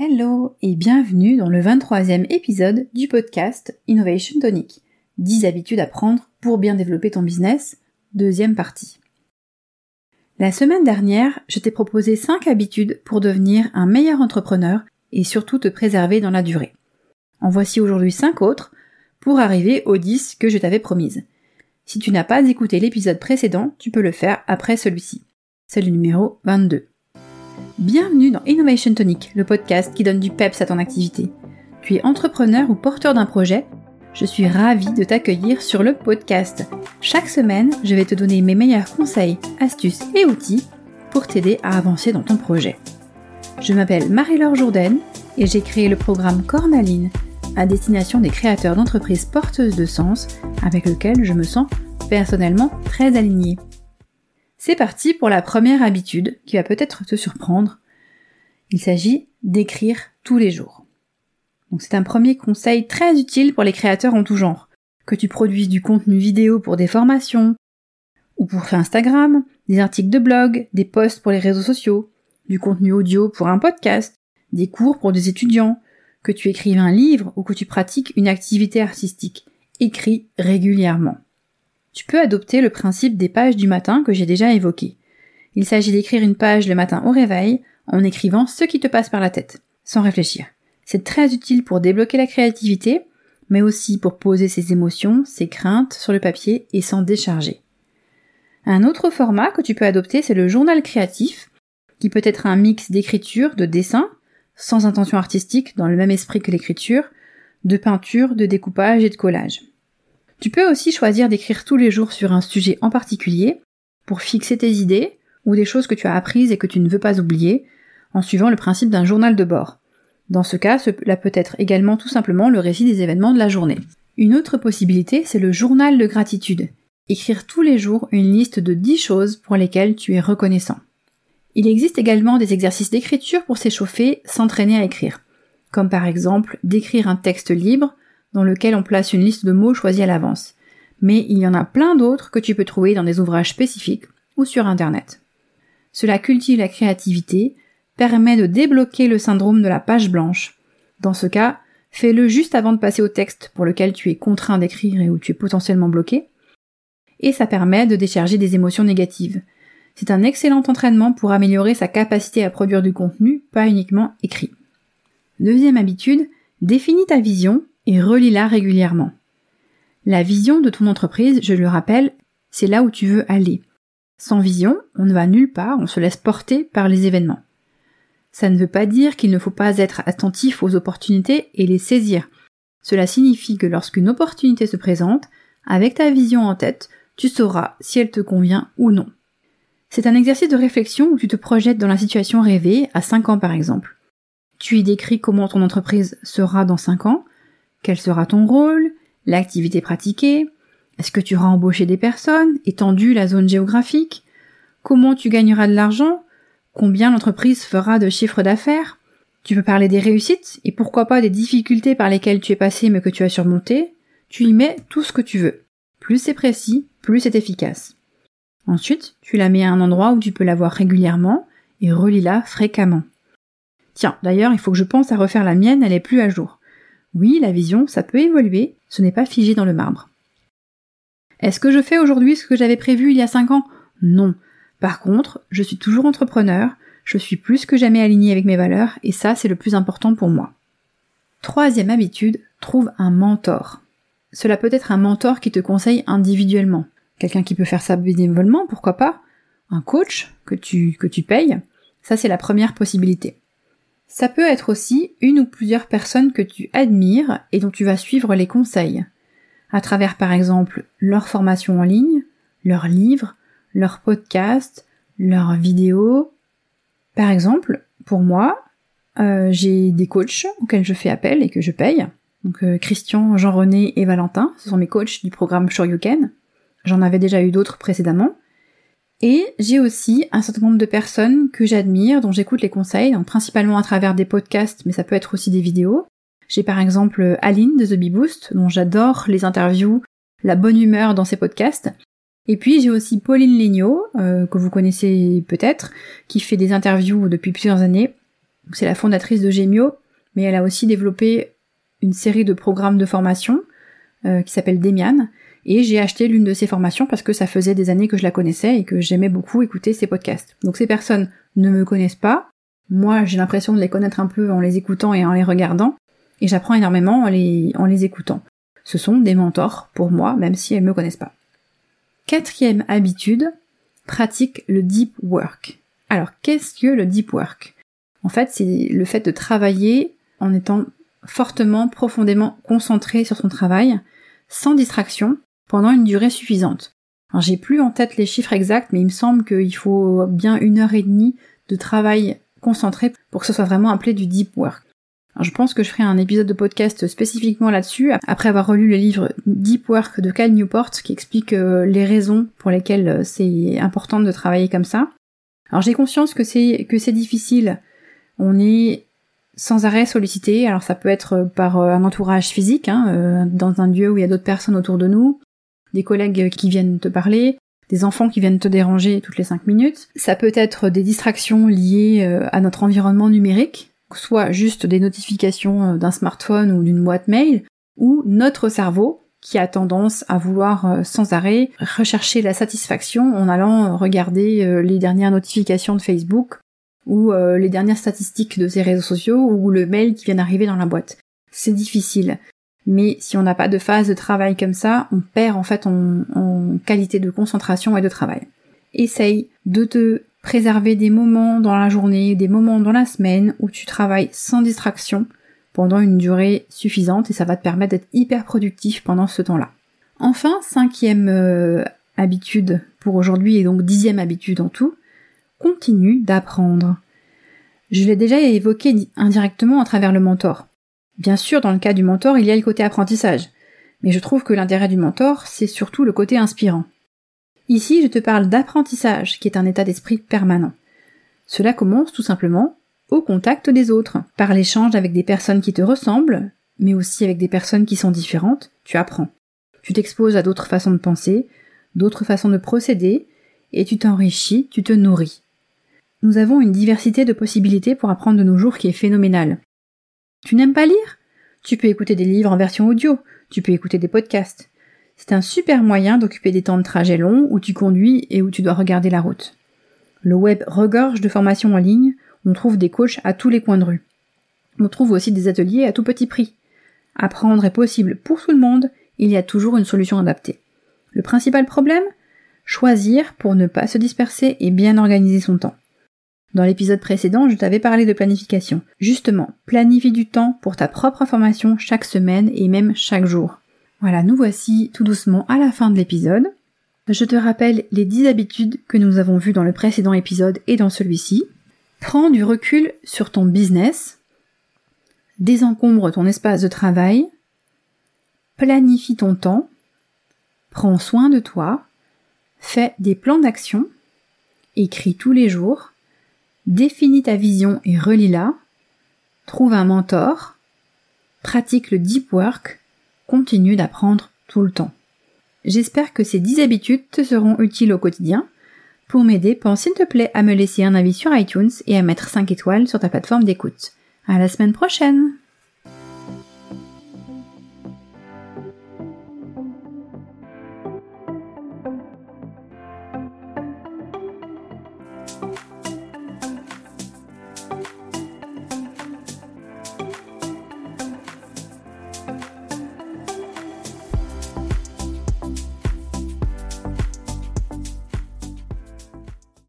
Hello et bienvenue dans le 23e épisode du podcast Innovation Tonic. 10 habitudes à prendre pour bien développer ton business, deuxième partie. La semaine dernière, je t'ai proposé 5 habitudes pour devenir un meilleur entrepreneur et surtout te préserver dans la durée. En voici aujourd'hui 5 autres pour arriver aux 10 que je t'avais promises. Si tu n'as pas écouté l'épisode précédent, tu peux le faire après celui-ci. C'est le numéro 22. Bienvenue dans Innovation Tonic, le podcast qui donne du peps à ton activité. Tu es entrepreneur ou porteur d'un projet? Je suis ravie de t'accueillir sur le podcast. Chaque semaine, je vais te donner mes meilleurs conseils, astuces et outils pour t'aider à avancer dans ton projet. Je m'appelle Marie-Laure Jourdain et j'ai créé le programme Cornaline à destination des créateurs d'entreprises porteuses de sens avec lequel je me sens personnellement très alignée. C'est parti pour la première habitude qui va peut-être te surprendre. Il s'agit d'écrire tous les jours. Donc c'est un premier conseil très utile pour les créateurs en tout genre. Que tu produises du contenu vidéo pour des formations, ou pour Instagram, des articles de blog, des posts pour les réseaux sociaux, du contenu audio pour un podcast, des cours pour des étudiants, que tu écrives un livre ou que tu pratiques une activité artistique. Écris régulièrement tu peux adopter le principe des pages du matin que j'ai déjà évoqué. Il s'agit d'écrire une page le matin au réveil en écrivant ce qui te passe par la tête, sans réfléchir. C'est très utile pour débloquer la créativité, mais aussi pour poser ses émotions, ses craintes sur le papier et s'en décharger. Un autre format que tu peux adopter, c'est le journal créatif, qui peut être un mix d'écriture, de dessin, sans intention artistique, dans le même esprit que l'écriture, de peinture, de découpage et de collage. Tu peux aussi choisir d'écrire tous les jours sur un sujet en particulier pour fixer tes idées ou des choses que tu as apprises et que tu ne veux pas oublier en suivant le principe d'un journal de bord. Dans ce cas, cela peut être également tout simplement le récit des événements de la journée. Une autre possibilité, c'est le journal de gratitude. Écrire tous les jours une liste de 10 choses pour lesquelles tu es reconnaissant. Il existe également des exercices d'écriture pour s'échauffer, s'entraîner à écrire. Comme par exemple d'écrire un texte libre dans lequel on place une liste de mots choisis à l'avance. Mais il y en a plein d'autres que tu peux trouver dans des ouvrages spécifiques ou sur Internet. Cela cultive la créativité, permet de débloquer le syndrome de la page blanche. Dans ce cas, fais-le juste avant de passer au texte pour lequel tu es contraint d'écrire et où tu es potentiellement bloqué. Et ça permet de décharger des émotions négatives. C'est un excellent entraînement pour améliorer sa capacité à produire du contenu, pas uniquement écrit. Deuxième habitude, définis ta vision et relis-la régulièrement. La vision de ton entreprise, je le rappelle, c'est là où tu veux aller. Sans vision, on ne va nulle part, on se laisse porter par les événements. Ça ne veut pas dire qu'il ne faut pas être attentif aux opportunités et les saisir. Cela signifie que lorsqu'une opportunité se présente, avec ta vision en tête, tu sauras si elle te convient ou non. C'est un exercice de réflexion où tu te projettes dans la situation rêvée, à 5 ans par exemple. Tu y décris comment ton entreprise sera dans 5 ans, quel sera ton rôle? L'activité pratiquée? Est-ce que tu auras embauché des personnes? Étendu la zone géographique? Comment tu gagneras de l'argent? Combien l'entreprise fera de chiffre d'affaires? Tu peux parler des réussites et pourquoi pas des difficultés par lesquelles tu es passé mais que tu as surmonté. Tu y mets tout ce que tu veux. Plus c'est précis, plus c'est efficace. Ensuite, tu la mets à un endroit où tu peux la voir régulièrement et relis-la fréquemment. Tiens, d'ailleurs, il faut que je pense à refaire la mienne, elle est plus à jour. Oui, la vision, ça peut évoluer, ce n'est pas figé dans le marbre. Est-ce que je fais aujourd'hui ce que j'avais prévu il y a 5 ans? Non. Par contre, je suis toujours entrepreneur, je suis plus que jamais aligné avec mes valeurs, et ça, c'est le plus important pour moi. Troisième habitude, trouve un mentor. Cela peut être un mentor qui te conseille individuellement. Quelqu'un qui peut faire ça bénévolement, pourquoi pas? Un coach que tu, que tu payes. Ça, c'est la première possibilité. Ça peut être aussi une ou plusieurs personnes que tu admires et dont tu vas suivre les conseils, à travers par exemple leur formation en ligne, leurs livres, leurs podcasts, leurs vidéos. Par exemple, pour moi, euh, j'ai des coachs auxquels je fais appel et que je paye. Donc euh, Christian, Jean-René et Valentin, ce sont mes coachs du programme Shoryuken. J'en avais déjà eu d'autres précédemment. Et j'ai aussi un certain nombre de personnes que j'admire, dont j'écoute les conseils, principalement à travers des podcasts, mais ça peut être aussi des vidéos. J'ai par exemple Aline de The Bee Boost, dont j'adore les interviews, la bonne humeur dans ses podcasts. Et puis j'ai aussi Pauline Legnaud, euh, que vous connaissez peut-être, qui fait des interviews depuis plusieurs années. C'est la fondatrice de Gemio, mais elle a aussi développé une série de programmes de formation euh, qui s'appelle Demian. Et j'ai acheté l'une de ses formations parce que ça faisait des années que je la connaissais et que j'aimais beaucoup écouter ses podcasts. Donc ces personnes ne me connaissent pas. Moi, j'ai l'impression de les connaître un peu en les écoutant et en les regardant. Et j'apprends énormément en les, en les écoutant. Ce sont des mentors pour moi, même si elles me connaissent pas. Quatrième habitude, pratique le deep work. Alors, qu'est-ce que le deep work? En fait, c'est le fait de travailler en étant fortement, profondément concentré sur son travail, sans distraction, pendant une durée suffisante. Alors j'ai plus en tête les chiffres exacts, mais il me semble qu'il faut bien une heure et demie de travail concentré pour que ce soit vraiment appelé du deep work. Alors je pense que je ferai un épisode de podcast spécifiquement là-dessus, après avoir relu le livre Deep Work de Cal Newport, qui explique euh, les raisons pour lesquelles euh, c'est important de travailler comme ça. Alors j'ai conscience que c'est que c'est difficile. On est sans arrêt sollicité. Alors ça peut être par euh, un entourage physique, hein, dans un lieu où il y a d'autres personnes autour de nous, des collègues qui viennent te parler, des enfants qui viennent te déranger toutes les cinq minutes. Ça peut être des distractions liées euh, à notre environnement numérique, soit juste des notifications euh, d'un smartphone ou d'une boîte mail, ou notre cerveau qui a tendance à vouloir euh, sans arrêt rechercher la satisfaction en allant regarder les dernières notifications de Facebook ou les dernières statistiques de ses réseaux sociaux ou le mail qui vient d'arriver dans la boîte. C'est difficile. Mais si on n'a pas de phase de travail comme ça, on perd en fait en, qualité de concentration et de travail. Essaye de te préserver des moments dans la journée, des moments dans la semaine où tu travailles sans distraction pendant une durée suffisante et ça va te permettre d'être hyper productif pendant ce temps-là. Enfin, cinquième euh, habitude pour aujourd'hui et donc dixième habitude en tout, continue d'apprendre. Je l'ai déjà évoqué indirectement à travers le mentor. Bien sûr, dans le cas du mentor, il y a le côté apprentissage, mais je trouve que l'intérêt du mentor, c'est surtout le côté inspirant. Ici, je te parle d'apprentissage, qui est un état d'esprit permanent. Cela commence tout simplement au contact des autres, par l'échange avec des personnes qui te ressemblent, mais aussi avec des personnes qui sont différentes, tu apprends. Tu t'exposes à d'autres façons de penser, d'autres façons de procéder, et tu t'enrichis, tu te nourris. Nous avons une diversité de possibilités pour apprendre de nos jours qui est phénoménale. Tu n'aimes pas lire? Tu peux écouter des livres en version audio, tu peux écouter des podcasts. C'est un super moyen d'occuper des temps de trajet longs où tu conduis et où tu dois regarder la route. Le web regorge de formations en ligne, on trouve des coachs à tous les coins de rue. On trouve aussi des ateliers à tout petit prix. Apprendre est possible pour tout le monde, il y a toujours une solution adaptée. Le principal problème? Choisir pour ne pas se disperser et bien organiser son temps. Dans l'épisode précédent, je t'avais parlé de planification. Justement, planifie du temps pour ta propre formation chaque semaine et même chaque jour. Voilà, nous voici tout doucement à la fin de l'épisode. Je te rappelle les 10 habitudes que nous avons vues dans le précédent épisode et dans celui-ci. Prends du recul sur ton business. Désencombre ton espace de travail. Planifie ton temps. Prends soin de toi. Fais des plans d'action. Écris tous les jours définis ta vision et relis-la, trouve un mentor, pratique le deep work, continue d'apprendre tout le temps. J'espère que ces 10 habitudes te seront utiles au quotidien. Pour m'aider, pense s'il te plaît à me laisser un avis sur iTunes et à mettre 5 étoiles sur ta plateforme d'écoute. À la semaine prochaine!